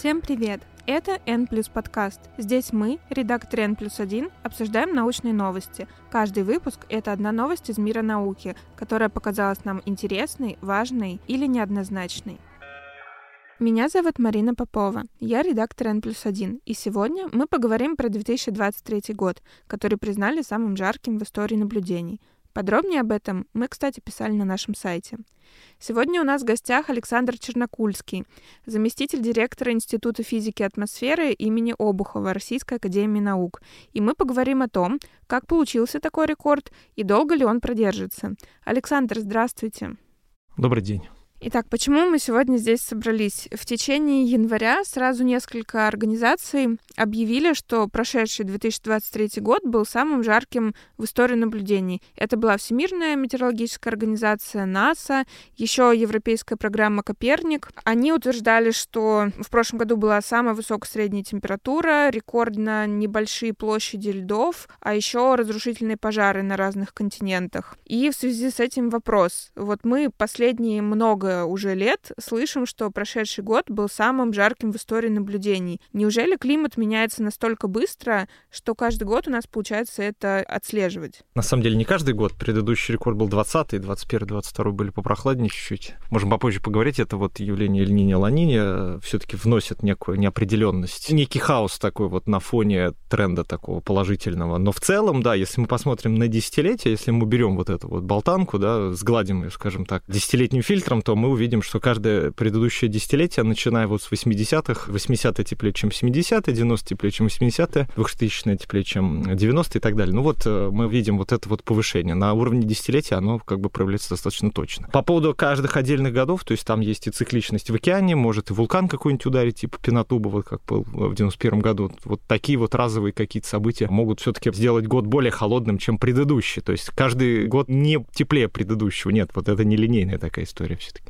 Всем привет! Это N подкаст. Здесь мы, редактор N плюс 1, обсуждаем научные новости. Каждый выпуск — это одна новость из мира науки, которая показалась нам интересной, важной или неоднозначной. Меня зовут Марина Попова, я редактор N плюс 1, и сегодня мы поговорим про 2023 год, который признали самым жарким в истории наблюдений. Подробнее об этом мы, кстати, писали на нашем сайте. Сегодня у нас в гостях Александр Чернокульский, заместитель директора Института физики атмосферы имени Обухова Российской академии наук. И мы поговорим о том, как получился такой рекорд и долго ли он продержится. Александр, здравствуйте. Добрый день. Итак, почему мы сегодня здесь собрались? В течение января сразу несколько организаций объявили, что прошедший 2023 год был самым жарким в истории наблюдений. Это была Всемирная метеорологическая организация, НАСА, еще Европейская программа «Коперник». Они утверждали, что в прошлом году была самая высокая средняя температура, рекордно небольшие площади льдов, а еще разрушительные пожары на разных континентах. И в связи с этим вопрос. Вот мы последние много уже лет слышим, что прошедший год был самым жарким в истории наблюдений. Неужели климат меняется настолько быстро, что каждый год у нас получается это отслеживать? На самом деле не каждый год. Предыдущий рекорд был 20-й, 21-22 были попрохладнее чуть-чуть. Можем попозже поговорить. Это вот явление Эль-Нини Ланини э, все-таки вносит некую неопределенность, некий хаос такой вот на фоне тренда такого положительного. Но в целом, да, если мы посмотрим на десятилетие, если мы берем вот эту вот болтанку, да, сгладим ее, скажем так, десятилетним фильтром, то мы увидим, что каждое предыдущее десятилетие, начиная вот с 80-х, 80-е теплее, чем 70-е, 90-е теплее, чем 80-е, 2000-е теплее, чем 90-е и так далее. Ну вот э, мы видим вот это вот повышение. На уровне десятилетия оно как бы проявляется достаточно точно. По поводу каждых отдельных годов, то есть там есть и цикличность в океане, может и вулкан какой-нибудь ударить, типа Пенатуба, вот как был в 91 году. Вот такие вот разовые какие-то события могут все-таки сделать год более холодным, чем предыдущий. То есть каждый год не теплее предыдущего. Нет, вот это не линейная такая история все-таки.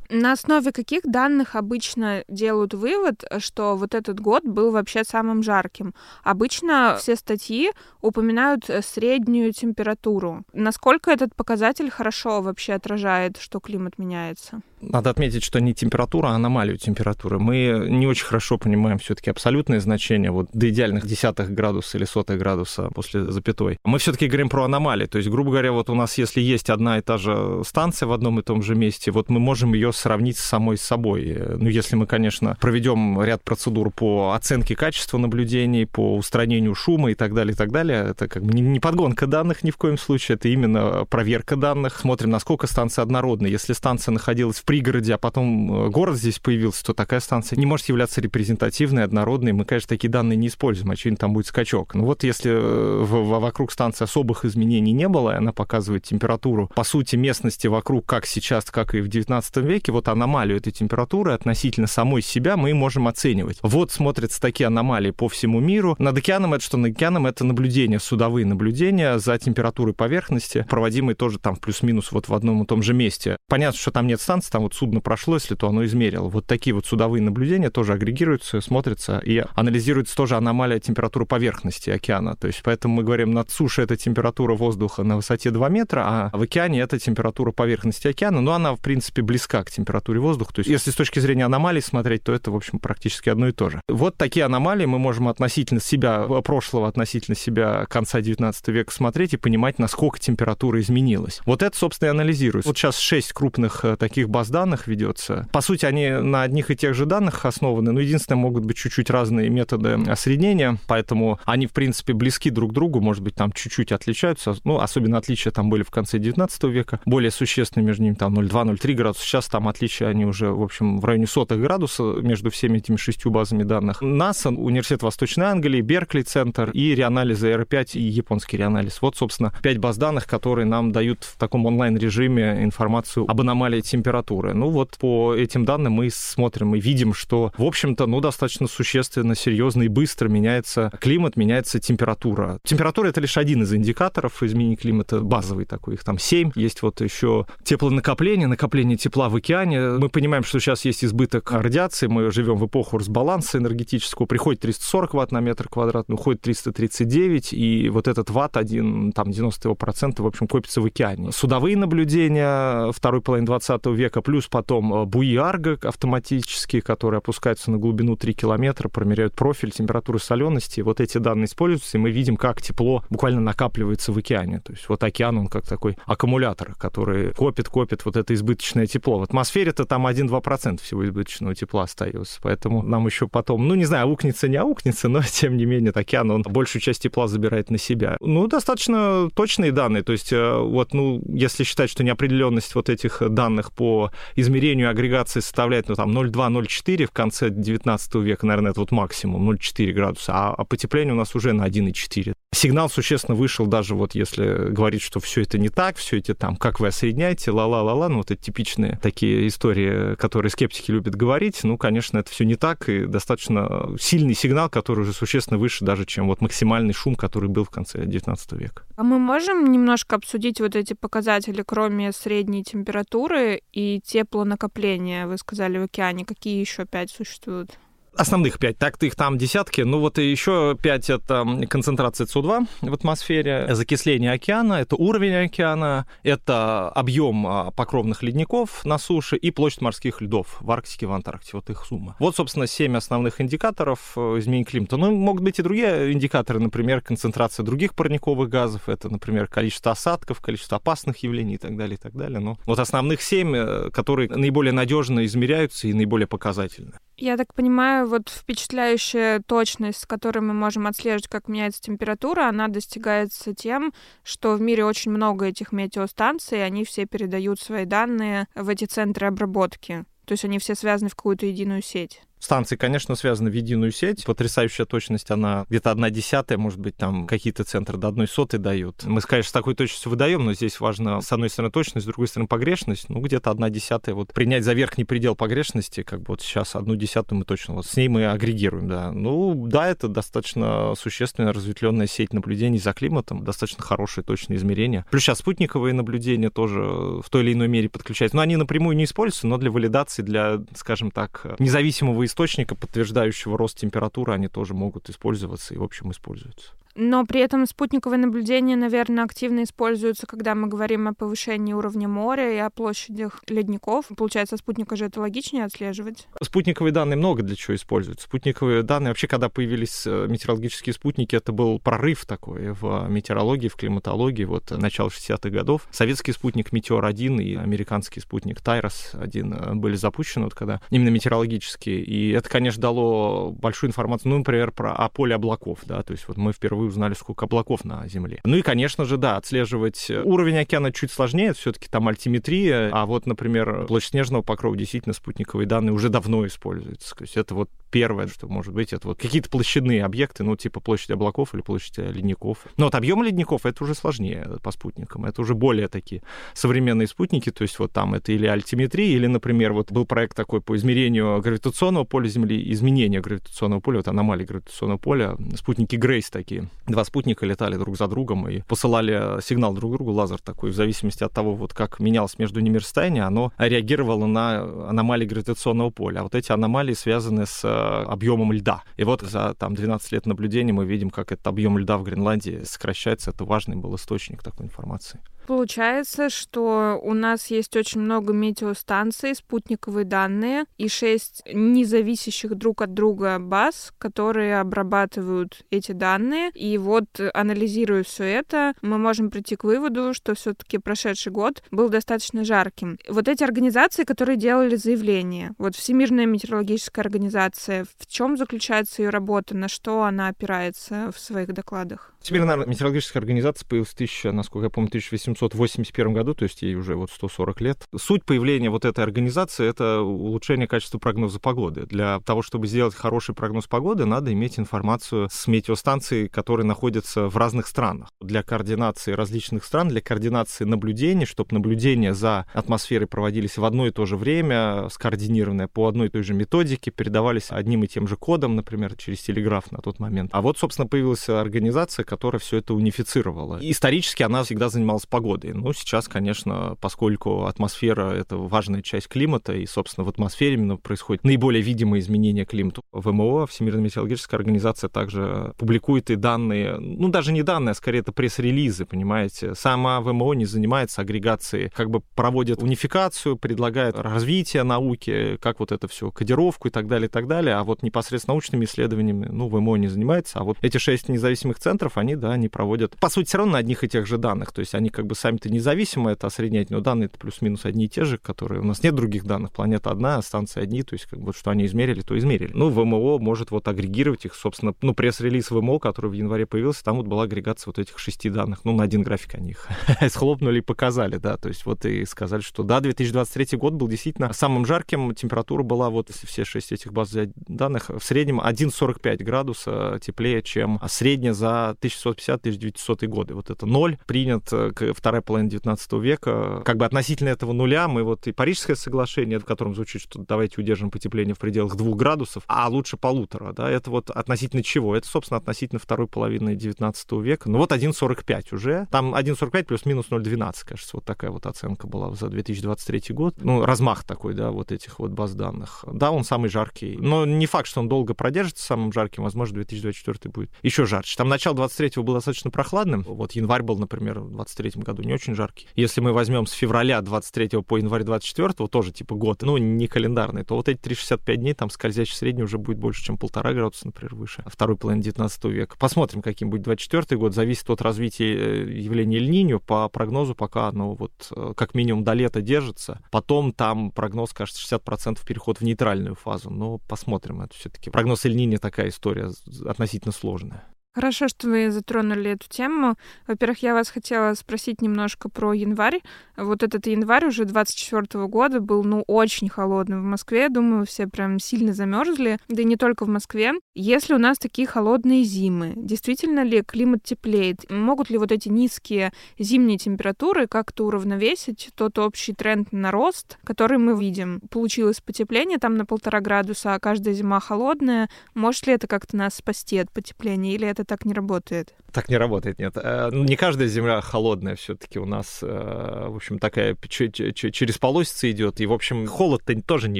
На основе каких данных обычно делают вывод, что вот этот год был вообще самым жарким? Обычно все статьи упоминают э, среднюю температуру. Насколько этот показатель хорошо вообще отражает, что климат меняется? Надо отметить, что не температура, а аномалию температуры. Мы не очень хорошо понимаем все-таки абсолютные значения, вот до идеальных десятых градуса или сотых градуса после запятой. Мы все-таки говорим про аномалии. То есть, грубо говоря, вот у нас, если есть одна и та же станция в одном и том же месте, вот мы можем ее сравнить с самой собой. Ну, если мы, конечно, проведем ряд процедур по оценке качества наблюдений, по устранению шума и так далее, и так далее, это как бы не подгонка данных ни в коем случае, это именно проверка данных. Смотрим, насколько станция однородна. Если станция находилась в пригороде, а потом э, город здесь появился, то такая станция не может являться репрезентативной, однородной. Мы, конечно, такие данные не используем, очевидно, там будет скачок. Но вот если э, вокруг станции особых изменений не было, и она показывает температуру, по сути, местности вокруг, как сейчас, как и в 19 веке, вот аномалию этой температуры относительно самой себя мы можем оценивать. Вот смотрятся такие аномалии по всему миру. Над океаном это что? Над океаном это наблюдения, судовые наблюдения за температурой поверхности, проводимые тоже там плюс-минус вот в одном и том же месте. Понятно, что там нет станции, там вот судно прошло, если то оно измерило. Вот такие вот судовые наблюдения тоже агрегируются, смотрятся и анализируется тоже аномалия температуры поверхности океана. То есть поэтому мы говорим, над сушей это температура воздуха на высоте 2 метра, а в океане это температура поверхности океана, но она, в принципе, близка к температуре воздуха. То есть если с точки зрения аномалий смотреть, то это, в общем, практически одно и то же. Вот такие аномалии мы можем относительно себя, прошлого, относительно себя конца 19 века смотреть и понимать, насколько температура изменилась. Вот это, собственно, и анализируется. Вот сейчас шесть крупных э, таких баз данных ведется. По сути, они на одних и тех же данных основаны, но единственное, могут быть чуть-чуть разные методы осреднения, поэтому они, в принципе, близки друг к другу, может быть, там чуть-чуть отличаются, ну, особенно отличия там были в конце 19 века, более существенные между ними там 0,2-0,3 градуса, сейчас там отличия, они уже, в общем, в районе сотых градуса между всеми этими шестью базами данных. НАСА, Университет Восточной Англии, Беркли центр и реанализы R5 и японский реанализ. Вот, собственно, пять баз данных, которые нам дают в таком онлайн-режиме информацию об аномалии температуры. Ну вот по этим данным мы смотрим и видим, что, в общем-то, ну, достаточно существенно, серьезно и быстро меняется климат, меняется температура. Температура — это лишь один из индикаторов изменения климата, базовый такой, их там семь. Есть вот еще теплонакопление, накопление тепла в океане, океане. Мы понимаем, что сейчас есть избыток радиации, мы живем в эпоху разбаланса энергетического, приходит 340 ватт на метр квадратный, уходит 339, и вот этот ватт один, там 90 его процента, в общем, копится в океане. Судовые наблюдения второй половины 20 века, плюс потом э, буи Арго автоматические, которые опускаются на глубину 3 километра, промеряют профиль, температуру солености. Вот эти данные используются, и мы видим, как тепло буквально накапливается в океане. То есть вот океан, он как такой аккумулятор, который копит, копит вот это избыточное тепло. В атмосфере-то там 1-2% всего избыточного тепла остается. Поэтому нам еще потом, ну, не знаю, аукнется, не аукнется, но тем не менее океан, он большую часть тепла забирает на себя. Ну, достаточно точные данные. То есть э, вот, ну, если считать, что неопределенность вот этих данных по измерению агрегации составляет, ну, там, 0,2-0,4 в конце 19 века, наверное, это вот максимум, 0,4 градуса, а, а потепление у нас уже на 1,4. Сигнал существенно вышел даже вот если говорить, что все это не так, все эти там, как вы осоединяете, ла-ла-ла-ла, ну, вот это типичные такие истории, которые скептики любят говорить, ну, конечно, это все не так, и достаточно сильный сигнал, который уже существенно выше даже, чем вот максимальный шум, который был в конце 19 века. А мы можем немножко обсудить вот эти показатели, кроме средней температуры и теплонакопления, вы сказали, в океане, какие еще пять существуют? Основных пять, так-то их там десятки. Ну вот и еще пять — это концентрация СО2 в атмосфере, закисление океана, это уровень океана, это объем а, покровных ледников на суше и площадь морских льдов в Арктике, в Антарктике, вот их сумма. Вот, собственно, семь основных индикаторов э, изменения климата. Ну, могут быть и другие индикаторы, например, концентрация других парниковых газов, это, например, количество осадков, количество опасных явлений и так далее, и так далее. Но вот основных семь, э, которые наиболее надежно измеряются и наиболее показательны. Я так понимаю, вот впечатляющая точность, с которой мы можем отслеживать, как меняется температура, она достигается тем, что в мире очень много этих метеостанций, они все передают свои данные в эти центры обработки. То есть они все связаны в какую-то единую сеть. Станции, конечно, связаны в единую сеть. Потрясающая точность, она где-то одна десятая, может быть, там какие-то центры до одной сотой дают. Мы, конечно, с такой точностью выдаем, но здесь важно, с одной стороны, точность, с другой стороны, погрешность. Ну, где-то одна десятая. Вот принять за верхний предел погрешности, как бы вот сейчас одну десятую мы точно, вот с ней мы агрегируем, да. Ну, да, это достаточно существенная разветвленная сеть наблюдений за климатом, достаточно хорошие точные измерения. Плюс сейчас спутниковые наблюдения тоже в той или иной мере подключаются. Но они напрямую не используются, но для валидации, для, скажем так, независимого источника, подтверждающего рост температуры, они тоже могут использоваться и, в общем, используются. Но при этом спутниковые наблюдения, наверное, активно используются, когда мы говорим о повышении уровня моря и о площадях ледников. Получается, спутника же это логичнее отслеживать? Спутниковые данные много для чего используются. Спутниковые данные, вообще, когда появились э, метеорологические спутники, это был прорыв такой в метеорологии, в климатологии, вот начало 60-х годов. Советский спутник Метеор-1 и американский спутник Тайрос-1 э, были запущены, вот когда именно метеорологические. И это, конечно, дало большую информацию, ну, например, про о поле облаков, да, то есть вот мы впервые впервые узнали, сколько облаков на Земле. Ну и, конечно же, да, отслеживать уровень океана чуть сложнее, все-таки там альтиметрия, а вот, например, площадь снежного покрова, действительно, спутниковые данные уже давно используются. То есть это вот первое, что может быть, это вот какие-то площадные объекты, ну, типа площадь облаков или площадь ледников. Но вот объем ледников это уже сложнее по спутникам. Это уже более такие современные спутники, то есть вот там это или альтиметрия, или, например, вот был проект такой по измерению гравитационного поля Земли, изменения гравитационного поля, вот аномалии гравитационного поля, спутники Грейс такие. Два спутника летали друг за другом и посылали сигнал друг другу, лазер такой, в зависимости от того, вот как менялось между ними расстояние, оно реагировало на аномалии гравитационного поля. А вот эти аномалии связаны с объемом льда. И вот за там 12 лет наблюдений мы видим, как этот объем льда в Гренландии сокращается. Это важный был источник такой информации. Получается, что у нас есть очень много метеостанций, спутниковые данные и шесть независящих друг от друга баз, которые обрабатывают эти данные. И вот, анализируя все это, мы можем прийти к выводу, что все-таки прошедший год был достаточно жарким. Вот эти организации, которые делали заявление, вот Всемирная метеорологическая организация, в чем заключается ее работа, на что она опирается в своих докладах? Всемирная метеорологическая организация появилась в 1000, насколько я помню, 1800 1881 году, то есть ей уже вот 140 лет. Суть появления вот этой организации — это улучшение качества прогноза погоды. Для того, чтобы сделать хороший прогноз погоды, надо иметь информацию с метеостанций, которые находятся в разных странах. Для координации различных стран, для координации наблюдений, чтобы наблюдения за атмосферой проводились в одно и то же время, скоординированное по одной и той же методике, передавались одним и тем же кодом, например, через телеграф на тот момент. А вот, собственно, появилась организация, которая все это унифицировала. Исторически она всегда занималась погодой. Ну, сейчас, конечно, поскольку атмосфера — это важная часть климата, и, собственно, в атмосфере именно происходит наиболее видимые изменения климата. ВМО, Всемирная метеорологическая организация, также публикует и данные, ну, даже не данные, а скорее это пресс-релизы, понимаете. Сама ВМО не занимается агрегацией, как бы проводит унификацию, предлагает развитие науки, как вот это все, кодировку и так далее, и так далее. А вот непосредственно научными исследованиями, ну, ВМО не занимается. А вот эти шесть независимых центров, они, да, они проводят, по сути, все равно на одних и тех же данных. То есть они как бы сами-то независимы, это осреднять, но данные это плюс-минус одни и те же, которые... У нас нет других данных, планета одна, станции одни, то есть как бы что они измерили, то измерили. Ну, ВМО может вот агрегировать их, собственно, ну, пресс-релиз ВМО, который в январе появился, там вот была агрегация вот этих шести данных, ну, на один график они их схлопнули и показали, да, то есть вот и сказали, что да, 2023 год был действительно самым жарким, температура была вот, если все шесть этих баз данных, в среднем 1,45 градуса теплее, чем средняя за 1650-1900 годы. Вот это ноль принят э, к второй половине 19 века. Как бы относительно этого нуля мы вот и Парижское соглашение, в котором звучит, что давайте удержим потепление в пределах двух градусов, а лучше полутора, да, это вот относительно чего? Это, собственно, относительно второй половины 19 века. Ну вот 1,45 уже. Там 1,45 плюс-минус 0,12, кажется, вот такая вот оценка была за 2023 год. Ну, размах такой, да, вот этих вот баз данных. Да, он самый жаркий, но не факт, что он долго продержится самым жарким, возможно, 2024 будет еще жарче. Там начало 23 было достаточно прохладным, вот январь был, например, в 23 году не очень жаркий. Если мы возьмем с февраля 23 по январь 24, тоже типа год, ну, не календарный, то вот эти 365 дней, там скользящий средний уже будет больше, чем полтора градуса, например, выше. Второй половины 19 века. Посмотрим, каким будет 24 год. Зависит от развития э, явления Эль-Ниньо. По прогнозу пока оно вот э, как минимум до лета держится. Потом там прогноз, кажется, 60% переход в нейтральную фазу. Но посмотрим. Это все-таки прогноз Эль-Ниньо такая история относительно сложная. Хорошо, что вы затронули эту тему. Во-первых, я вас хотела спросить немножко про январь. Вот этот январь уже 24 года был, ну, очень холодным в Москве. Думаю, все прям сильно замерзли. Да и не только в Москве. Если у нас такие холодные зимы, действительно ли климат теплеет? Могут ли вот эти низкие зимние температуры как-то уравновесить тот общий тренд на рост, который мы видим? Получилось потепление там на полтора градуса, а каждая зима холодная. Может ли это как-то нас спасти от потепления? Или это это так не работает. Так не работает, нет. Э, ну, не каждая земля холодная все-таки у нас, э, в общем, такая через полосица идет. И, в общем, холод-то тоже не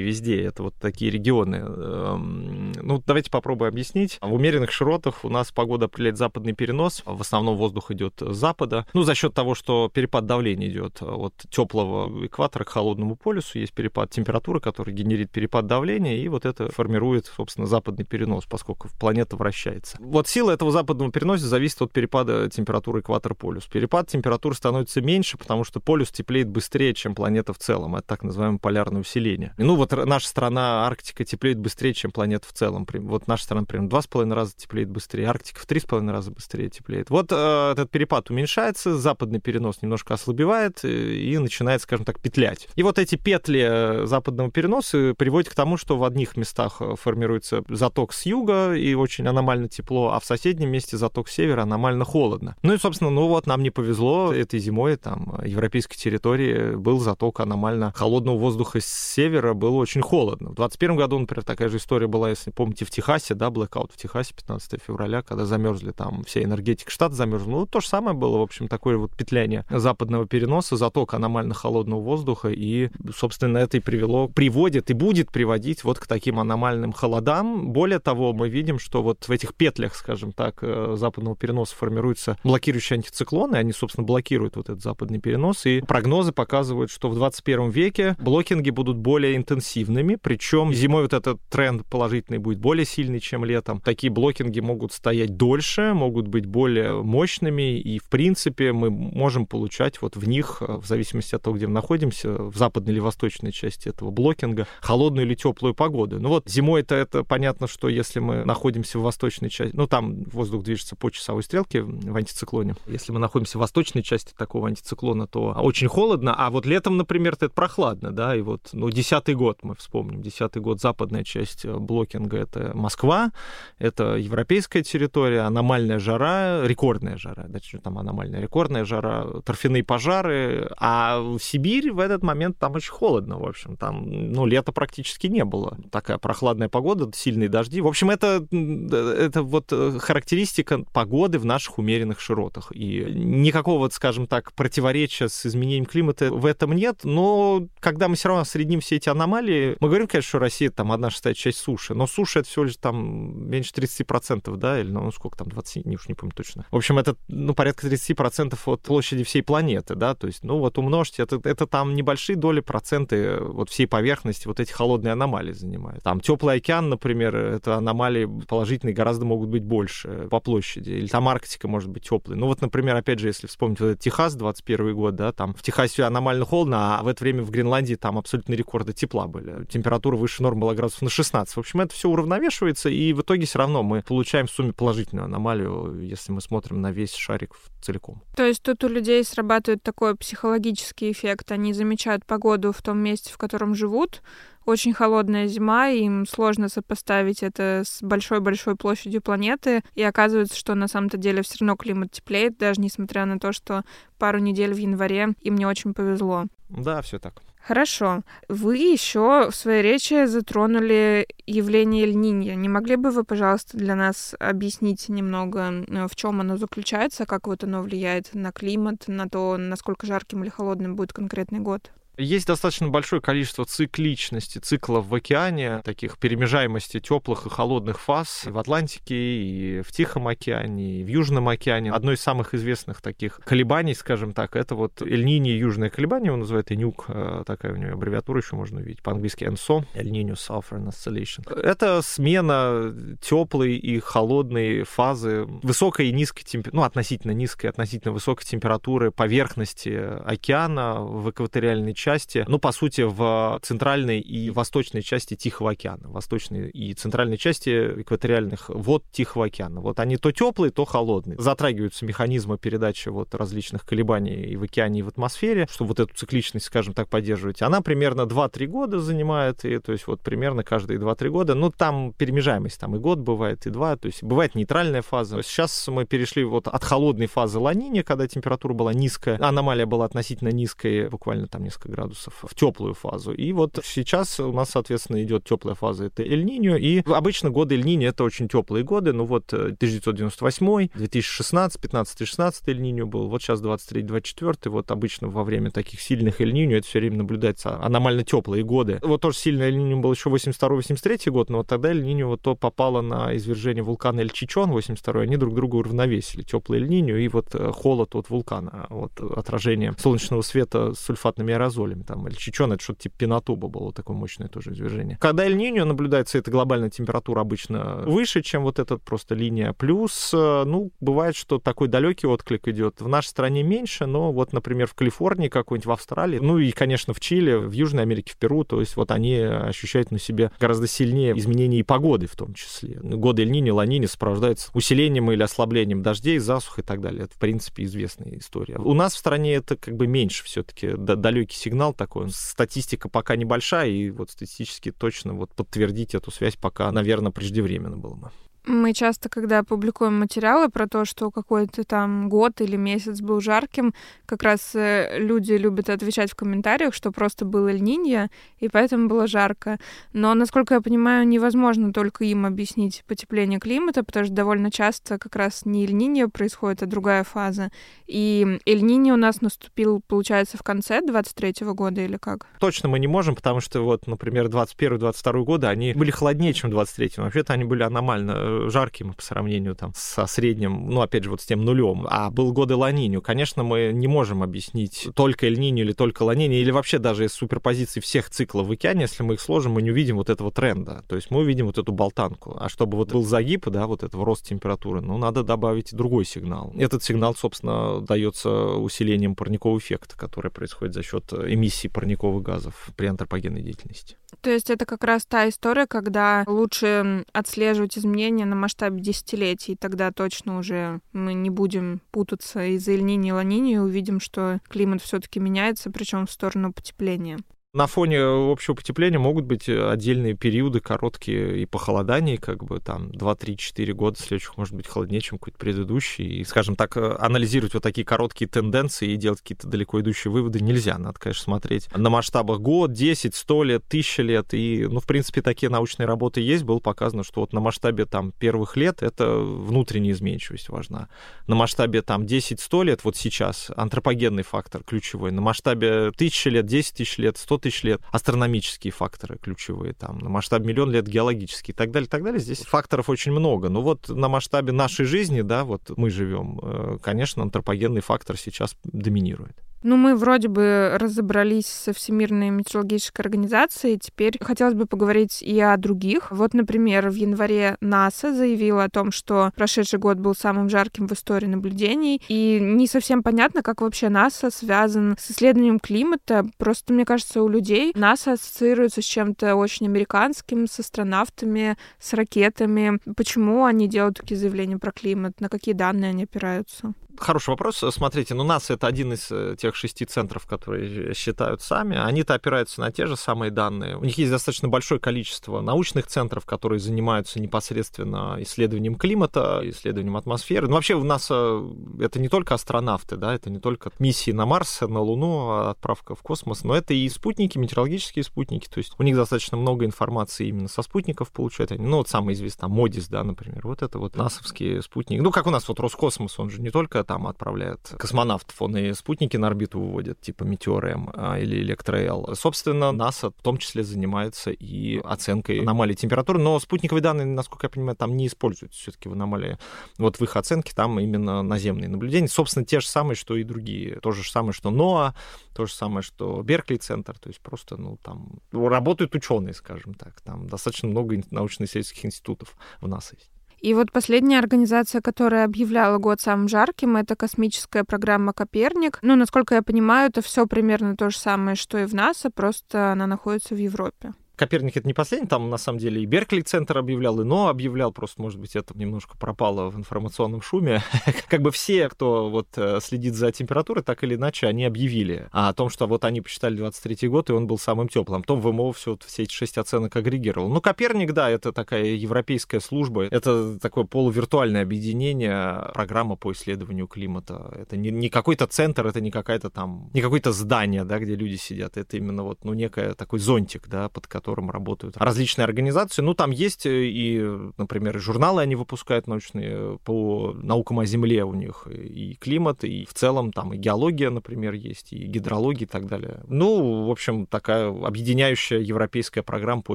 везде. Это вот такие регионы. Эм, ну, давайте попробуем объяснить. В умеренных широтах у нас погода определяет западный перенос. В основном воздух идет с запада. Ну, за счет того, что перепад давления идет от теплого экватора к холодному полюсу. Есть перепад температуры, который генерит перепад давления. И вот это формирует, собственно, западный перенос, поскольку планета вращается. Вот сила этого западного переноса зависит от перепада температуры экватор-полюс. Перепад температуры становится меньше, потому что полюс теплеет быстрее, чем планета в целом. Это так называемое полярное усиление. Ну вот наша страна, Арктика, теплеет быстрее, чем планета в целом. Вот наша страна, примерно, два с половиной раза теплеет быстрее, Арктика в три с половиной раза быстрее теплеет. Вот э, этот перепад уменьшается, западный перенос немножко ослабевает и, э, и начинает, скажем так, петлять. И вот эти петли э, западного переноса приводят к тому, что в одних местах э, формируется заток с юга и очень аномально тепло, а в соседнем месте заток севера аномально холодно. Ну и, собственно, ну вот нам не повезло. Этой зимой там европейской территории был заток аномально холодного воздуха с севера, было очень холодно. В 2021 году, например, такая же история была, если помните, в Техасе, да, блэкаут в Техасе 15 февраля, когда замерзли там вся энергетика штата замерзла. Ну, то же самое было, в общем, такое вот петляние западного переноса, заток аномально холодного воздуха, и, собственно, это и привело, приводит и будет приводить вот к таким аномальным холодам. Более того, мы видим, что вот в этих петлях, скажем так, э, западного переноса формируются блокирующие антициклоны, они, собственно, блокируют вот этот западный перенос, и прогнозы показывают, что в 21 веке блокинги будут более интенсивными, причем зимой вот этот тренд положительный будет более сильный, чем летом. Такие блокинги могут стоять дольше, могут быть более мощными, и, в принципе, мы можем получать вот в них, э, в зависимости от того, где мы находимся, в западной или восточной части этого блокинга, холодную или теплую погоду. Ну вот зимой это, это понятно, что если мы находимся в восточной части, ну там воздух движется по часовой стрелке в антициклоне. Если мы находимся в восточной части такого антициклона, то очень холодно, а вот летом, например, это прохладно, да, и вот, ну, десятый год мы вспомним, десятый год, западная часть э, блокинга — это Москва, это европейская территория, аномальная жара, рекордная жара, да, что там аномальная, рекордная жара, торфяные пожары, а в Сибирь в этот момент там очень холодно, в общем, там, ну, лета практически не было, такая прохладная погода, сильные дожди, в общем, это, это вот э, характеристика погоды в наших умеренных широтах, и никакого, скажем так, противоречия с изменением климата в этом нет, но когда мы все равно средним все эти аномалии, мы говорим, конечно, что Россия там одна шестая часть суши, но суши это всего лишь там меньше 30%, да, или ну сколько там, 20, не уж не помню точно. В общем, это ну, порядка 30% от площади всей планеты, да, то есть, ну вот умножьте, это, это там небольшие доли проценты вот всей поверхности вот эти холодные аномалии занимают. Там теплый океан, например, это аномалии положительные гораздо могут быть больше по площади, или там Арктика может быть теплой. Ну вот, например, опять же, если вспомнить вот этот Техас, 21 год, да, там в Техасе аномально холодно, а в это время в Гренландии там абсолютно рекорды тепла были. Температура выше нормы была градусов на 16. В общем, это все уравновешивается, и в итоге все равно мы получаем в сумме положительную аномалию, если мы смотрим на весь шарик целиком. То есть тут у людей срабатывает такой психологический эффект. Они замечают погоду в том месте, в котором живут, очень холодная зима, им сложно сопоставить это с большой-большой площадью планеты, и оказывается, что на самом-то деле все равно климат теплеет, даже несмотря на то, что пару недель в январе им не очень повезло. Да, все так. Хорошо. Вы еще в своей речи затронули явление Эль-Ниньо. Не могли бы вы, пожалуйста, для нас объяснить немного, э, в чем оно заключается, как вот оно влияет на климат, на то, насколько жарким или холодным будет конкретный год? Есть достаточно большое количество цикличности, циклов в океане, таких перемежаемости теплых и холодных фаз и в Атлантике, и в Тихом океане, и в Южном океане. Одно из самых известных таких колебаний, скажем так, это вот Эль-Нини южное колебание, его называют ИНЮК, э, такая у него аббревиатура еще можно увидеть, по-английски ENSO, Эль-Ниньо Southern Oscillation. Это смена теплой и холодной фазы, высокой и низкой температуры, ну, относительно низкой, относительно высокой температуры поверхности океана в экваториальной части, ну, по сути, в центральной и восточной части Тихого океана, восточной и центральной части экваториальных вод Тихого океана. Вот они то теплые, то холодные. Затрагиваются механизмы передачи вот различных колебаний и в океане, и в атмосфере, чтобы вот эту цикличность, скажем так, поддерживать. Она примерно 2-3 года занимает, и то есть вот примерно каждые 2-3 года. Ну, там перемежаемость, там и год бывает, и два, то есть бывает нейтральная фаза. Сейчас мы перешли вот от холодной фазы ланини, когда температура была низкая, аномалия была относительно низкая, буквально там несколько градусов в теплую фазу. И вот сейчас у нас, соответственно, идет теплая фаза, это Эль-Ниньо, и обычно годы Эль-Ниньо это очень теплые годы, ну вот 1998, 2016, 15 16 Эль-Ниньо был, вот сейчас 23 24 вот обычно во время таких сильных Эль-Ниньо это все время наблюдается аномально теплые годы. Вот тоже сильный Эль-Ниньо был еще 82-83 год, но вот тогда Эль-Ниньо вот то попало на извержение вулкана Эль-Чичон 82 они друг друга уравновесили. Теплый Эль-Ниньо и вот э, холод от вулкана, вот отражение солнечного света с сульфатными аэрозолями аэрозолями, там, или чечен, это что-то типа пенотуба было, такое мощное тоже извержение. Когда эль ниньо наблюдается, эта глобальная температура обычно выше, чем вот эта просто линия. Плюс, э, ну, бывает, что такой далекий отклик идет. В нашей стране меньше, но вот, например, в Калифорнии какой-нибудь, в Австралии, ну и, конечно, в Чили, в Южной Америке, в Перу, то есть вот они ощущают на себе гораздо сильнее изменения и погоды в том числе. Годы Эль-Ниньо, Ла-Ниньо сопровождаются усилением или ослаблением дождей, засух и так далее. Это, в принципе, известная история. У нас в стране это как бы меньше все-таки далекий сигнал такой. Статистика пока небольшая, и вот статистически точно вот подтвердить эту связь пока, наверное, преждевременно было бы. Мы часто, когда публикуем материалы про то, что какой-то там год или месяц был жарким, как раз э, люди любят отвечать в комментариях, что просто был эль и поэтому было жарко. Но, насколько я понимаю, невозможно только им объяснить потепление климата, потому что довольно часто как раз не эль происходит, а другая фаза. И эль у нас наступил, получается, в конце 23 -го года или как? Точно мы не можем, потому что вот, например, 21-22 года, они были холоднее, чем 23 Вообще-то они были аномально жарким по сравнению там со средним, ну, опять же, вот с тем нулем. А был год Ла-Ниню. Конечно, мы не можем объяснить только Эль-Ниню или только Ла-Ниню, или вообще даже из суперпозиции всех циклов в океане, если мы их сложим, мы не увидим вот этого тренда. То есть мы увидим вот эту болтанку. А чтобы вот был загиб, да, вот этого роста температуры, ну, надо добавить другой сигнал. Этот сигнал, собственно, дается усилением парникового эффекта, который происходит за счет эмиссии парниковых газов при антропогенной деятельности. То есть это как раз та история, когда лучше отслеживать изменения потепления на масштабе десятилетий. Тогда точно уже мы не будем путаться из-за Эльнини и Ланини и увидим, что климат все-таки меняется, причем в сторону потепления. На фоне общего потепления могут быть отдельные периоды короткие и похолодания, как бы там 2-3-4 года следующих может быть холоднее, чем какой-то предыдущий. И, скажем так, анализировать вот такие короткие тенденции и делать какие-то далеко идущие выводы нельзя. Надо, конечно, смотреть на масштабах год, 10, 100 лет, 1000 лет. И, ну, в принципе, такие научные работы есть. Было показано, что вот на масштабе там первых лет это внутренняя изменчивость важна. На масштабе там 10-100 лет, вот сейчас, антропогенный фактор ключевой. На масштабе 1000 лет, 10 тысяч лет, 100 тысяч лет, астрономические факторы ключевые, там, на масштаб миллион лет геологические и так далее, и так далее. Здесь факторов очень много. Но вот на масштабе нашей жизни, да, вот мы живем, э, конечно, антропогенный фактор сейчас доминирует. Ну, мы вроде бы разобрались со Всемирной метеорологической организацией. Теперь хотелось бы поговорить и о других. Вот, например, в январе НАСА заявила о том, что прошедший год был самым жарким в истории наблюдений. И не совсем понятно, как вообще НАСА связан с исследованием климата. Просто, мне кажется, у людей НАСА ассоциируется с чем-то очень американским, с астронавтами, с ракетами. Почему они делают такие заявления про климат? На какие данные они опираются? Хороший вопрос. Смотрите, ну, НАСА — это один из э, тех шести центров, которые считают сами. Они-то опираются на те же самые данные. У них есть достаточно большое количество научных центров, которые занимаются непосредственно исследованием климата, исследованием атмосферы. Ну, вообще, у НАСА это не только астронавты, да, это не только миссии на Марс, на Луну, а отправка в космос, но это и спутники, метеорологические спутники. То есть у них достаточно много информации именно со спутников получают. Они, ну, вот самый известный, там, Модис, да, например. Вот это вот НАСАвские спутники. Ну, как у нас вот Роскосмос, он же не только там отправляет космонавтов, он и спутники на орбиту выводит, типа Метеор-М а, или Электро-Л. Собственно, НАСА в том числе занимается и оценкой аномалий температуры, но спутниковые данные, насколько я понимаю, там не используются все-таки в аномалии. Вот в их оценке там именно наземные наблюдения. Собственно, те же самые, что и другие. То же самое, что НОА, то же самое, что Беркли-центр. То есть просто, ну, там работают ученые, скажем так. Там достаточно много научно-исследовательских институтов в НАСА есть. И вот последняя организация, которая объявляла год самым жарким, это космическая программа «Коперник». Ну, насколько я понимаю, это все примерно то же самое, что и в НАСА, просто она находится в Европе. Коперник это не последний, там на самом деле и Беркли центр объявлял, и НО объявлял, просто, может быть, это немножко пропало в информационном шуме. как бы все, кто вот э, следит за температурой, так или иначе, они объявили о том, что вот они посчитали 23 год, и он был самым теплым. Потом ВМО все, вот, все эти шесть оценок агрегировал. Ну, Коперник, да, это такая европейская служба, это такое полувиртуальное объединение, программа по исследованию климата. Это не, не какой-то центр, это не какая-то там, не какое-то здание, да, где люди сидят, это именно вот, ну, некое такой зонтик, да, под которым работают различные организации. Ну, там есть э, и, например, журналы они выпускают научные по наукам о Земле у них, и климат, и в целом там и геология, например, есть, и гидрология и так далее. Ну, в общем, такая объединяющая европейская программа по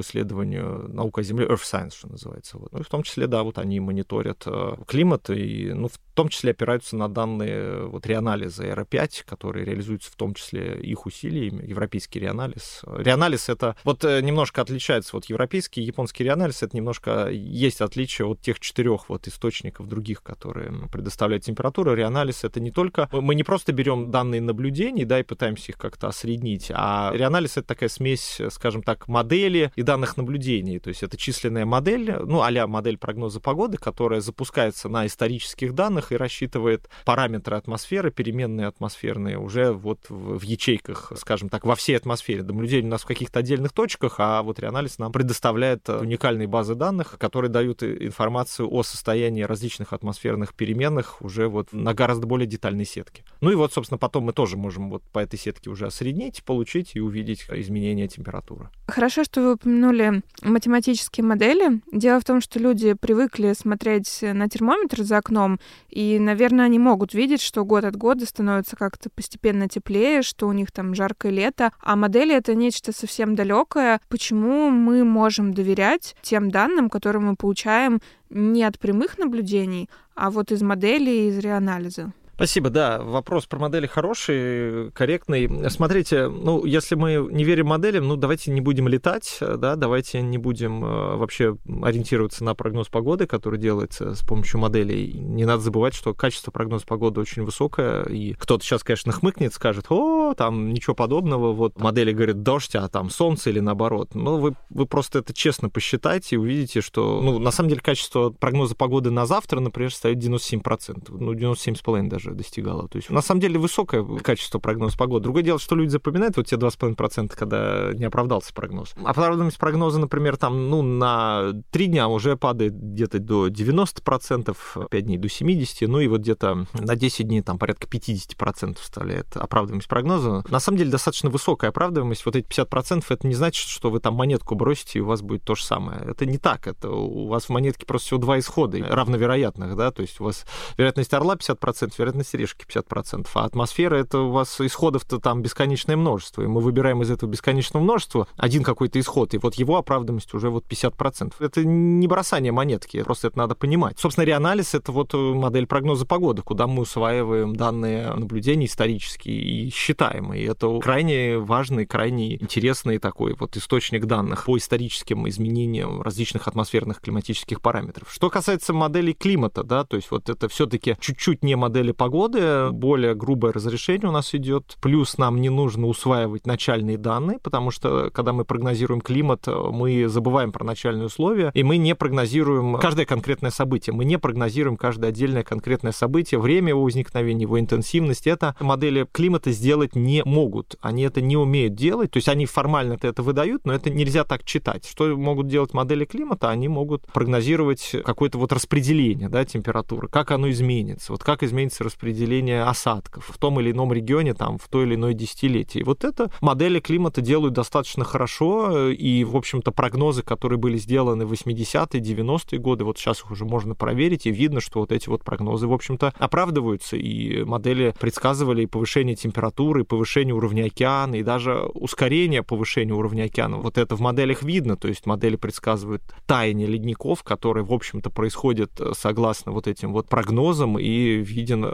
исследованию наук о Земле, Earth Science, что называется. Вот. Ну, и в том числе, да, вот они мониторят э, климат, и, ну, в том числе опираются на данные вот реанализа ERA-5, которые реализуются в том числе их усилиями, европейский реанализ. Реанализ — это вот немного немножко отличается. Вот европейский и японский реанализ, это немножко есть отличие от тех четырех вот источников других, которые предоставляют температуру. Реанализ это не только... Мы не просто берем данные наблюдений, да, и пытаемся их как-то осреднить, а реанализ это такая смесь, скажем так, модели и данных наблюдений. То есть это численная модель, ну, а модель прогноза погоды, которая запускается на исторических данных и рассчитывает параметры атмосферы, переменные атмосферные, уже вот в, в ячейках, скажем так, во всей атмосфере. Наблюдение у нас в каких-то отдельных точках, а вот реанализ нам предоставляет э, уникальные базы данных, которые дают информацию о состоянии различных атмосферных переменных уже вот на гораздо более детальной сетке. Ну и вот, собственно, потом мы тоже можем вот по этой сетке уже осреднить, получить и увидеть изменения температуры. Хорошо, что вы упомянули математические модели. Дело в том, что люди привыкли смотреть на термометр за окном, и, наверное, они могут видеть, что год от года становится как-то постепенно теплее, что у них там жаркое лето, а модели — это нечто совсем далекое почему мы можем доверять тем данным, которые мы получаем не от прямых наблюдений, а вот из моделей, из реанализа. Спасибо, да. Вопрос про модели хороший, корректный. Смотрите, ну, если мы не верим моделям, ну, давайте не будем летать, да, давайте не будем э, вообще ориентироваться на прогноз погоды, который делается с помощью моделей. Не надо забывать, что качество прогноза погоды очень высокое, и кто-то сейчас, конечно, хмыкнет, скажет, о, там ничего подобного, вот модели говорят дождь, а там солнце или наоборот. Ну, вы, вы просто это честно посчитайте и увидите, что, ну, на самом деле, качество прогноза погоды на завтра, например, стоит 97%, ну, 97,5% даже достигало. То есть, на самом деле, высокое качество прогноза погоды. Другое дело, что люди запоминают вот те 2,5%, когда не оправдался прогноз. Оправданность прогноза, например, там, ну, на 3 дня уже падает где-то до 90%, 5 дней до 70%, ну, и вот где-то на 10 дней там порядка 50% составляет оправдываемость прогноза. На самом деле, достаточно высокая оправдываемость. Вот эти 50% это не значит, что вы там монетку бросите, и у вас будет то же самое. Это не так. Это у вас в монетке просто всего два исхода равновероятных, да, то есть у вас вероятность орла 50%, вероятность решки 50%, а атмосфера это у вас исходов-то там бесконечное множество, и мы выбираем из этого бесконечного множества один какой-то исход, и вот его оправданность уже вот 50%. Это не бросание монетки, просто это надо понимать. Собственно, реанализ — это вот модель прогноза погоды, куда мы усваиваем данные наблюдений исторические и считаем, и это крайне важный, крайне интересный такой вот источник данных по историческим изменениям различных атмосферных климатических параметров. Что касается моделей климата, да, то есть вот это все-таки чуть-чуть не модели погоды, более грубое разрешение у нас идет, плюс нам не нужно усваивать начальные данные, потому что когда мы прогнозируем климат, мы забываем про начальные условия, и мы не прогнозируем каждое конкретное событие, мы не прогнозируем каждое отдельное конкретное событие, время его возникновения, его интенсивность. Это модели климата сделать не могут, они это не умеют делать, то есть они формально это выдают, но это нельзя так читать. Что могут делать модели климата? Они могут прогнозировать какое-то вот распределение да, температуры, как оно изменится, вот как изменится распределение осадков в том или ином регионе, там, в то или иное десятилетие. Вот это модели климата делают достаточно хорошо, и, в общем-то, прогнозы, которые были сделаны в 80-е, 90-е годы, вот сейчас их уже можно проверить, и видно, что вот эти вот прогнозы, в общем-то, оправдываются, и модели предсказывали и повышение температуры, и повышение уровня океана, и даже ускорение повышения уровня океана. Вот это в моделях видно, то есть модели предсказывают таяние ледников, которые, в общем-то, происходят э, согласно вот этим вот прогнозам, и виден, э,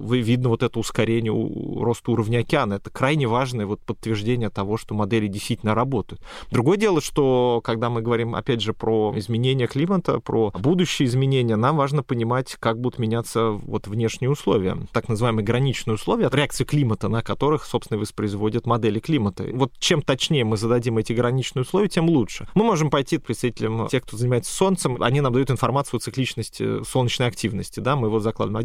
видно вот это ускорение роста уровня океана. Это крайне важное вот подтверждение того, что модели действительно работают. Другое дело, что когда мы говорим, опять же, про изменения климата, про будущие изменения, нам важно понимать, как будут меняться вот внешние условия, так называемые граничные условия, реакции климата, на которых, собственно, воспроизводят модели климата. Вот чем точнее мы зададим эти граничные условия, тем лучше. Мы можем пойти к представителям тех, кто занимается солнцем, они нам дают информацию о цикличности солнечной активности, да, мы вот закладываем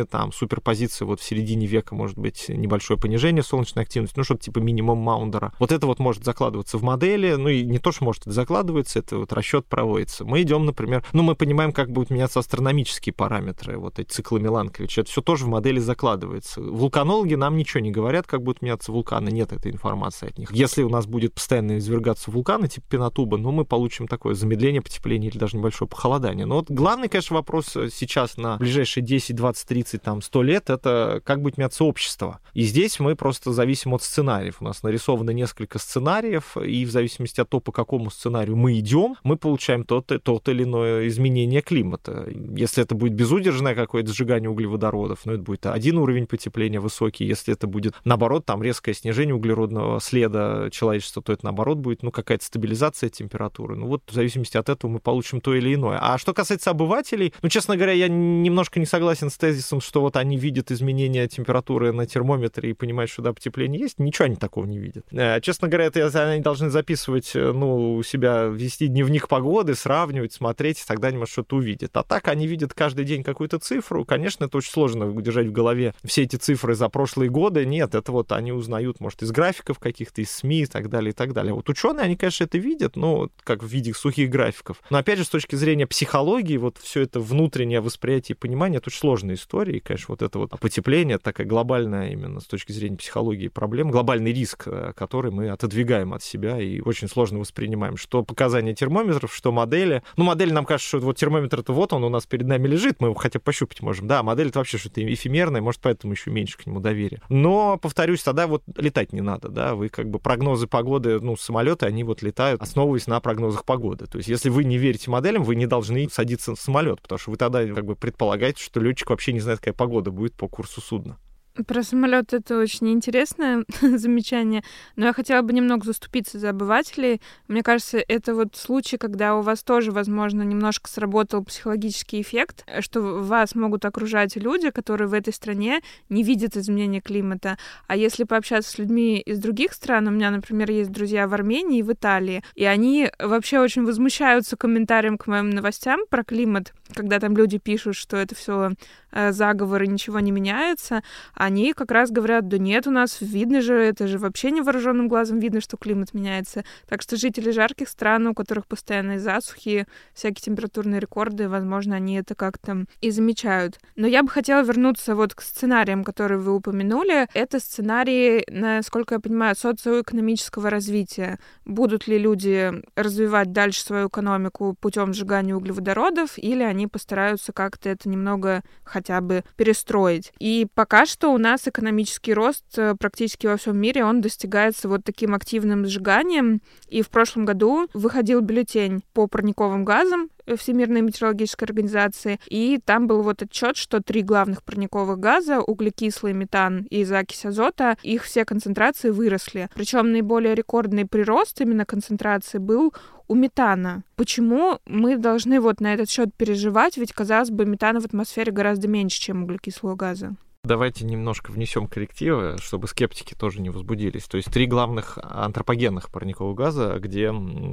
11-летнее, там, суперпозиция вот в середине века может быть небольшое понижение солнечной активности, ну, что-то типа минимум Маундера. Вот это вот может закладываться в модели, ну, и не то, что может, это закладывается, это вот расчет проводится. Мы идем, например, ну, мы понимаем, как будут меняться астрономические параметры, вот эти циклы Миланковича, это все тоже в модели закладывается. Вулканологи нам ничего не говорят, как будут меняться вулканы, нет этой информации от них. Если у нас будет постоянно извергаться вулканы типа Пенатуба, ну, мы получим такое замедление потепления или даже небольшое похолодание. Но вот главный, конечно, вопрос сейчас на ближайшие 10, 20, 30, там, 100 лет, это как будет меняться общество. И здесь мы просто зависим от сценариев. У нас нарисовано несколько сценариев, и в зависимости от того, по какому сценарию мы идем, мы получаем тот, тот или иное изменение климата. Если это будет безудержное какое-то сжигание углеводородов, ну, это будет один уровень потепления высокий. Если это будет, наоборот, там резкое снижение углеродного следа человечества, то это, наоборот, будет, ну, какая-то стабилизация температуры. Ну, вот в зависимости от этого мы получим то или иное. А что касается обывателей, ну, честно говоря, я немножко не согласен с тезисом, что вот они видят изменения температуры на термометре и понимают, что да, потепление есть. Ничего они такого не видят. Э, честно говоря, это они должны записывать, э, ну, у себя, вести дневник погоды, сравнивать, смотреть, и тогда они, может, что-то увидят. А так они видят каждый день какую-то цифру. Конечно, это очень сложно удержать в голове все эти цифры за прошлые годы. Нет, это вот они узнают, может, из графиков каких-то, из СМИ и так далее, и так далее. Вот ученые, они, конечно, это видят, ну, как в виде сухих графиков. Но, опять же, с точки зрения психологии, вот все это внутреннее восприятие и понимание, это очень сложная история. И, конечно, вот это вот потепление, такая глобальная именно с точки зрения психологии проблема, глобальный риск, э, который мы отодвигаем от себя и очень сложно воспринимаем. Что показания термометров, что модели. Ну, модели нам кажется, что вот термометр-то вот он у нас перед нами лежит, мы его хотя бы пощупать можем. Да, модель это вообще что-то эфемерное, может, поэтому еще меньше к нему доверия. Но, повторюсь, тогда вот летать не надо, да, вы как бы прогнозы погоды, ну, самолеты, они вот летают, основываясь на прогнозах погоды. То есть, если вы не верите моделям, вы не должны садиться в самолет, потому что вы тогда как бы предполагаете, что летчик вообще не знает, какая погода будет по курсу судна. Про самолет это очень интересное замечание, но я хотела бы немного заступиться за обывателей. Мне кажется, это вот случай, когда у вас тоже, возможно, немножко сработал психологический эффект, что вас могут окружать люди, которые в этой стране не видят изменения климата. А если пообщаться с людьми из других стран, у меня, например, есть друзья в Армении и в Италии, и они вообще очень возмущаются комментарием к моим новостям про климат, когда там люди пишут, что это все заговоры, ничего не меняется, они как раз говорят, да нет, у нас видно же, это же вообще невооруженным глазом видно, что климат меняется. Так что жители жарких стран, у которых постоянные засухи, всякие температурные рекорды, возможно, они это как-то и замечают. Но я бы хотела вернуться вот к сценариям, которые вы упомянули. Это сценарии, насколько я понимаю, социоэкономического развития. Будут ли люди развивать дальше свою экономику путем сжигания углеводородов, или они постараются как-то это немного хотя бы перестроить. И пока что у нас экономический рост э, практически во всем мире, он достигается вот таким активным сжиганием. И в прошлом году выходил бюллетень по парниковым газам, Всемирной метеорологической организации, и там был вот отчет, что три главных парниковых газа, углекислый, метан и закись азота, их все концентрации выросли. Причем наиболее рекордный прирост именно концентрации был у метана. Почему мы должны вот на этот счет переживать? Ведь, казалось бы, метана в атмосфере гораздо меньше, чем углекислого газа. Давайте немножко внесем коррективы, чтобы скептики тоже не возбудились. То есть три главных антропогенных парниковых газа, где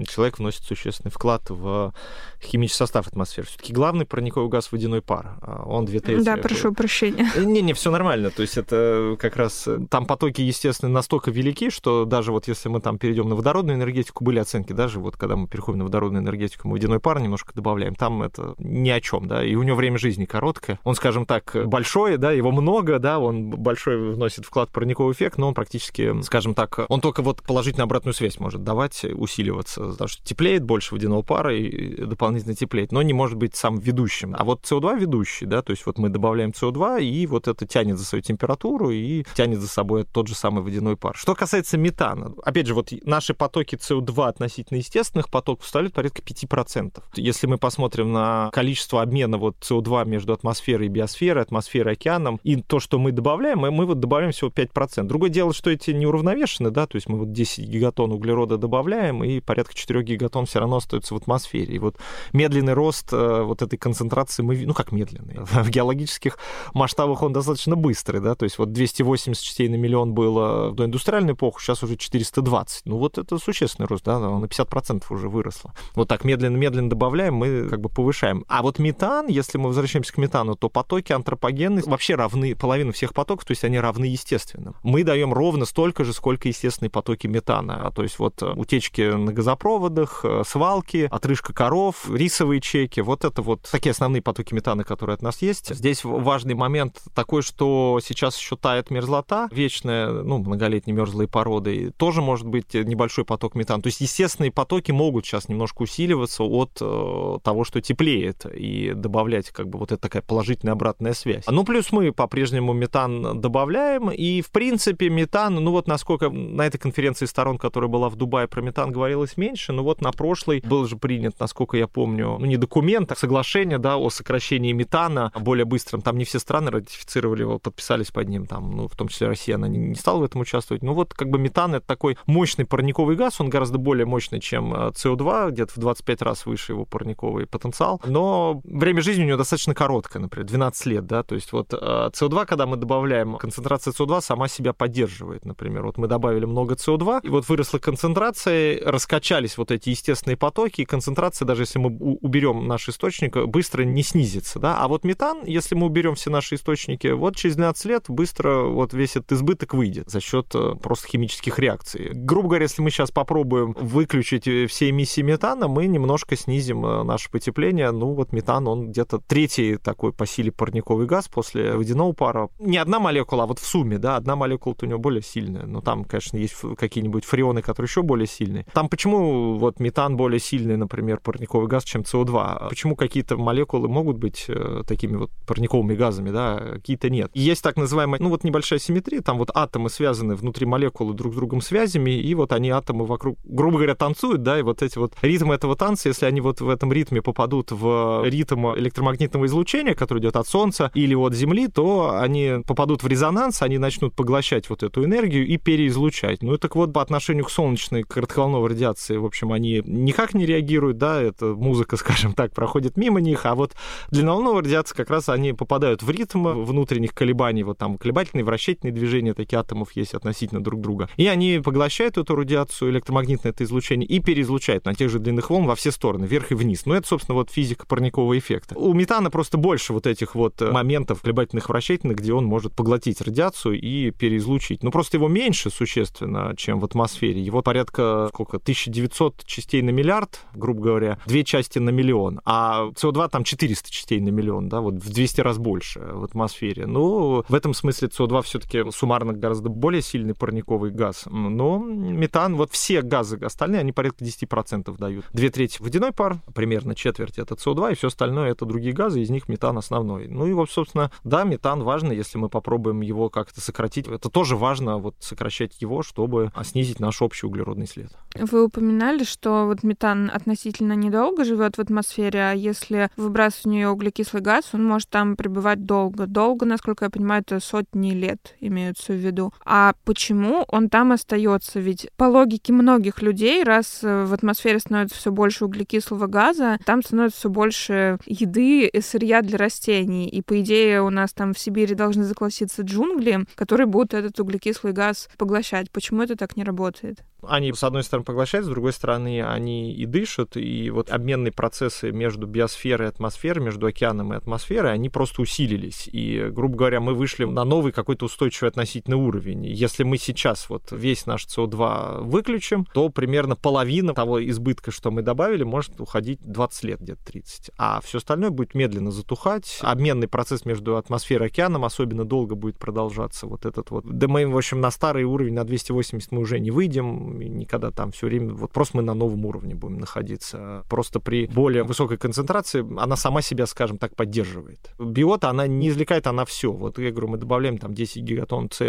человек вносит существенный вклад в химический состав атмосферы. Все-таки главный парниковый газ водяной пар. А он две трети. Да, прошу прощения. Не-не, все нормально. То есть это как раз там потоки, естественно, настолько велики, что даже вот если мы там перейдем на водородную энергетику, были оценки, даже вот когда мы переходим на водородную энергетику, мы водяной пар немножко добавляем, там это ни о чем, да, и у него время жизни короткое. Он, скажем так, большой, да, его много много, да, он большой вносит вклад в парниковый эффект, но он практически, скажем так, он только вот положительную обратную связь может давать, усиливаться, потому что теплеет больше водяного пара и дополнительно теплеет, но не может быть сам ведущим. А вот СО2 ведущий, да, то есть вот мы добавляем СО2, и вот это тянет за свою температуру и тянет за собой тот же самый водяной пар. Что касается метана, опять же, вот наши потоки СО2 относительно естественных потоков составляют порядка 5%. Если мы посмотрим на количество обмена вот СО2 между атмосферой и биосферой, атмосферой и океаном, и то, что мы добавляем, мы, мы вот добавляем всего 5%. Другое дело, что эти не уравновешены, да, то есть мы вот 10 гигатон углерода добавляем, и порядка 4 гигатон все равно остается в атмосфере. И вот медленный рост э, вот этой концентрации мы, ну как медленный, в геологических масштабах он достаточно быстрый, да, то есть вот 280 частей на миллион было в доиндустриальную эпоху, сейчас уже 420. Ну вот это существенный рост, да, на 50% уже выросло. Вот так медленно-медленно добавляем, мы как бы повышаем. А вот метан, если мы возвращаемся к метану, то потоки антропогенные вообще равны половину всех потоков, то есть они равны естественным. Мы даем ровно столько же, сколько естественные потоки метана. То есть вот э, утечки на газопроводах, э, свалки, отрыжка коров, рисовые чеки. Вот это вот такие основные потоки метана, которые от нас есть. Здесь важный момент такой, что сейчас еще тает мерзлота, вечная, ну, многолетние мерзлые породы, тоже может быть небольшой поток метана. То есть естественные потоки могут сейчас немножко усиливаться от э, того, что теплеет, и добавлять как бы вот эта такая положительная обратная связь. Ну, плюс мы по-прежнему по-прежнему метан добавляем. И, в принципе, метан, ну вот насколько на этой конференции сторон, которая была в Дубае, про метан говорилось меньше, но вот на прошлой был же принят, насколько я помню, ну не документ, а соглашение, да, о сокращении метана более быстрым. Там не все страны ратифицировали его, подписались под ним, там, ну, в том числе Россия, она не, не стала в этом участвовать. Ну вот как бы метан это такой мощный парниковый газ, он гораздо более мощный, чем СО2, э, где-то в 25 раз выше его парниковый потенциал, но время жизни у него достаточно короткое, например, 12 лет, да, то есть вот СО2, когда мы добавляем, концентрация СО2 сама себя поддерживает, например. Вот мы добавили много СО2, и вот выросла концентрация, раскачались вот эти естественные потоки, и концентрация, даже если мы уберем наш источник, быстро не снизится, да. А вот метан, если мы уберем все наши источники, вот через 12 лет быстро вот весь этот избыток выйдет за счет э, просто химических реакций. Грубо говоря, если мы сейчас попробуем выключить э, все эмиссии метана, мы немножко снизим э, наше потепление. Ну вот метан, он где-то третий такой по силе парниковый газ после водяного пара. Не одна молекула, а вот в сумме, да, одна молекула у него более сильная. Но там, конечно, есть какие-нибудь фреоны, которые еще более сильные. Там почему вот метан более сильный, например, парниковый газ, чем СО2? А почему какие-то молекулы могут быть э, такими вот парниковыми газами, да, какие-то нет? Есть так называемая, ну вот небольшая симметрия, там вот атомы связаны внутри молекулы друг с другом связями, и вот они атомы вокруг, грубо говоря, танцуют, да, и вот эти вот ритмы этого танца, если они вот в этом ритме попадут в ритм электромагнитного излучения, который идет от Солнца или от Земли, то они попадут в резонанс, они начнут поглощать вот эту энергию и переизлучать. Ну и так вот, по отношению к солнечной коротковолновой радиации, в общем, они никак не реагируют, да, эта музыка, скажем так, проходит мимо них, а вот длинноволновая радиация как раз они попадают в ритм внутренних колебаний, вот там колебательные, вращательные движения таких атомов есть относительно друг друга. И они поглощают эту радиацию, электромагнитное это излучение, и переизлучают на тех же длинных волн во все стороны, вверх и вниз. Ну, это, собственно, вот физика парникового эффекта. У метана просто больше вот этих вот моментов колебательных, вращательных, где он может поглотить радиацию и переизлучить. Ну, просто его меньше существенно, чем в атмосфере. Его порядка, сколько, 1900 частей на миллиард, грубо говоря, две части на миллион. А СО2 там 400 частей на миллион, да, вот в 200 раз больше в атмосфере. Ну, в этом смысле СО2 все-таки суммарно гораздо более сильный парниковый газ. Но метан, вот все газы остальные, они порядка 10% дают. Две трети водяной пар, примерно четверть это СО2, и все остальное это другие газы, из них метан основной. Ну и вот, собственно, да, метан важно, если мы попробуем его как-то сократить. Это тоже важно, вот сокращать его, чтобы снизить наш общий углеродный след. Вы упоминали, что вот метан относительно недолго живет в атмосфере, а если выбрасывать в нее углекислый газ, он может там пребывать долго. Долго, насколько я понимаю, это сотни лет имеются в виду. А почему он там остается? Ведь по логике многих людей, раз в атмосфере становится все больше углекислого газа, там становится все больше еды и сырья для растений. И, по идее, у нас там в Сибири должны закласситься джунгли, которые будут этот углекислый газ поглощать. Почему это так не работает? Они, с одной стороны, поглощают, с другой стороны, они и дышат, и вот обменные процессы между биосферой и атмосферой, между океаном и атмосферой, они просто усилились. И, грубо говоря, мы вышли на новый какой-то устойчивый относительный уровень. Если мы сейчас вот весь наш СО2 выключим, то примерно половина того избытка, что мы добавили, может уходить 20 лет, где-то 30. А все остальное будет медленно затухать. Обменный процесс между атмосферой и океаном особенно долго будет продолжаться. Вот этот вот. Да мы, в общем, на старый уровень, на 280 мы уже не выйдем никогда там все время, вот просто мы на новом уровне будем находиться. Просто при более высокой концентрации она сама себя, скажем так, поддерживает. Биота, она не извлекает, она все. Вот я говорю, мы добавляем там 10 гигатонн С,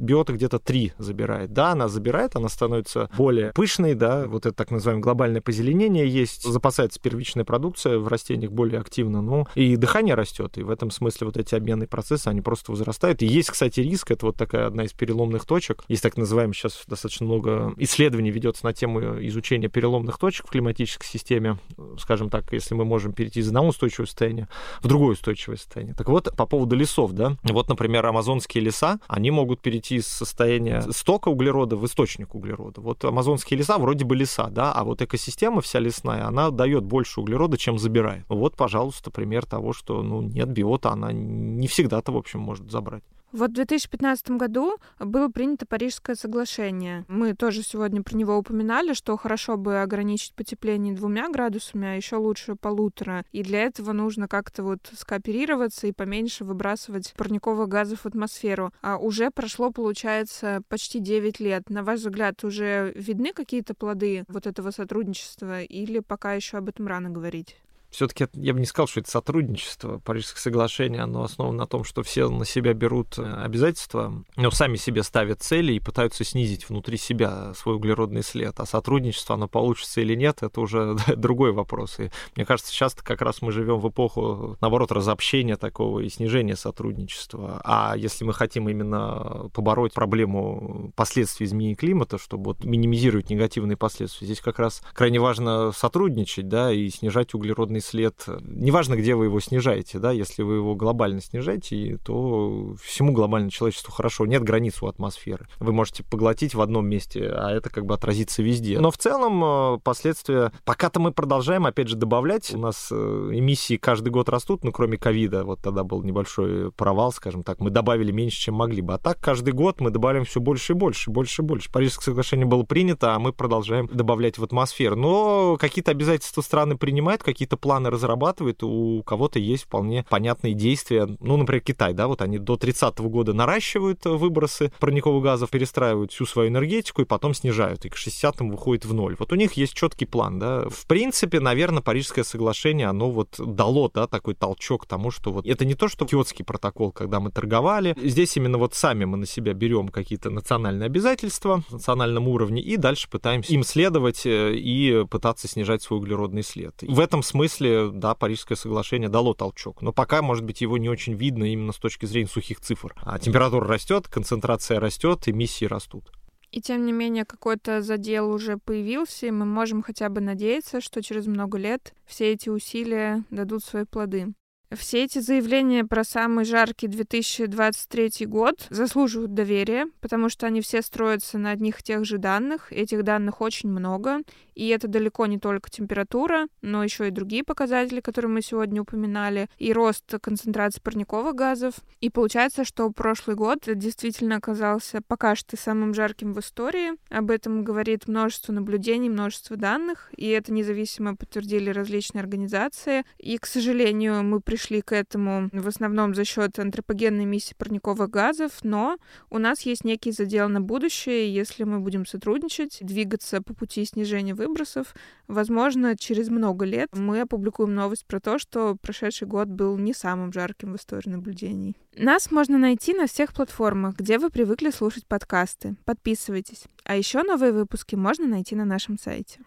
биота где-то 3 забирает. Да, она забирает, она становится более пышной, да, вот это так называемое глобальное позеленение есть, запасается первичная продукция в растениях более активно, ну, и дыхание растет, и в этом смысле вот эти обменные процессы, они просто возрастают. И есть, кстати, риск, это вот такая одна из переломных точек, есть так называемый сейчас достаточно много исследований ведется на тему изучения переломных точек в климатической системе, скажем так, если мы можем перейти из одного устойчивого состояния в другое устойчивое состояние. Так вот, по поводу лесов, да, вот, например, амазонские леса, они могут перейти из состояния стока углерода в источник углерода. Вот амазонские леса вроде бы леса, да, а вот экосистема вся лесная, она дает больше углерода, чем забирает. Вот, пожалуйста, пример того, что, ну, нет, биота, она не всегда-то, в общем, может забрать. Вот в 2015 году было принято Парижское соглашение. Мы тоже сегодня про него упоминали, что хорошо бы ограничить потепление двумя градусами, а еще лучше полутора. И для этого нужно как-то вот скооперироваться и поменьше выбрасывать парниковых газов в атмосферу. А уже прошло, получается, почти 9 лет. На ваш взгляд, уже видны какие-то плоды вот этого сотрудничества или пока еще об этом рано говорить? Все-таки я бы не сказал, что это сотрудничество. Парижское соглашение, оно основано на том, что все на себя берут э, обязательства, но сами себе ставят цели и пытаются снизить внутри себя свой углеродный след. А сотрудничество, оно получится или нет, это уже другой вопрос. И мне кажется, сейчас как раз мы живем в эпоху, наоборот, разобщения такого и снижения сотрудничества. А если мы хотим именно побороть проблему последствий изменения климата, чтобы вот минимизировать негативные последствия, здесь как раз крайне важно сотрудничать, да, и снижать углеродный след, неважно, где вы его снижаете, да, если вы его глобально снижаете, то всему глобально человечеству хорошо, нет границ у атмосферы. Вы можете поглотить в одном месте, а это как бы отразится везде. Но в целом э, последствия, пока-то мы продолжаем, опять же, добавлять. У нас э, эмиссии каждый год растут, ну, кроме ковида, вот тогда был небольшой провал, скажем так, мы добавили меньше, чем могли бы. А так каждый год мы добавляем все больше и больше, больше и больше. Парижское соглашение было принято, а мы продолжаем добавлять в атмосферу. Но какие-то обязательства страны принимают, какие-то планы планы разрабатывает, у кого-то есть вполне понятные действия. Ну, например, Китай, да, вот они до 30 -го года наращивают выбросы парниковых газов, перестраивают всю свою энергетику и потом снижают, и к 60-м выходит в ноль. Вот у них есть четкий план, да. В принципе, наверное, Парижское соглашение, оно вот дало, да, такой толчок тому, что вот это не то, что Киотский протокол, когда мы торговали. Здесь именно вот сами мы на себя берем какие-то национальные обязательства на национальном уровне и дальше пытаемся им следовать э, и пытаться снижать свой углеродный след. В этом смысле, да, Парижское соглашение дало толчок, но пока, может быть, его не очень видно именно с точки зрения сухих цифр. А температура растет, концентрация растет, эмиссии растут. И тем не менее какой-то задел уже появился, и мы можем хотя бы надеяться, что через много лет все эти усилия дадут свои плоды. Все эти заявления про самый жаркий 2023 год заслуживают доверия, потому что они все строятся на одних и тех же данных. Этих данных очень много, и это далеко не только температура, но еще и другие показатели, которые мы сегодня упоминали, и рост концентрации парниковых газов. И получается, что прошлый год действительно оказался пока что самым жарким в истории. Об этом говорит множество наблюдений, множество данных, и это независимо подтвердили различные организации. И, к сожалению, мы пришли пришли к этому в основном за счет антропогенной эмиссии парниковых газов, но у нас есть некий задел на будущее, если мы будем сотрудничать, двигаться по пути снижения выбросов, возможно, через много лет мы опубликуем новость про то, что прошедший год был не самым жарким в истории наблюдений. Нас можно найти на всех платформах, где вы привыкли слушать подкасты. Подписывайтесь. А еще новые выпуски можно найти на нашем сайте.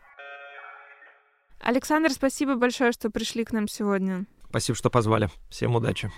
Александр, спасибо большое, что пришли к нам сегодня. Спасибо, что позвали. Всем удачи.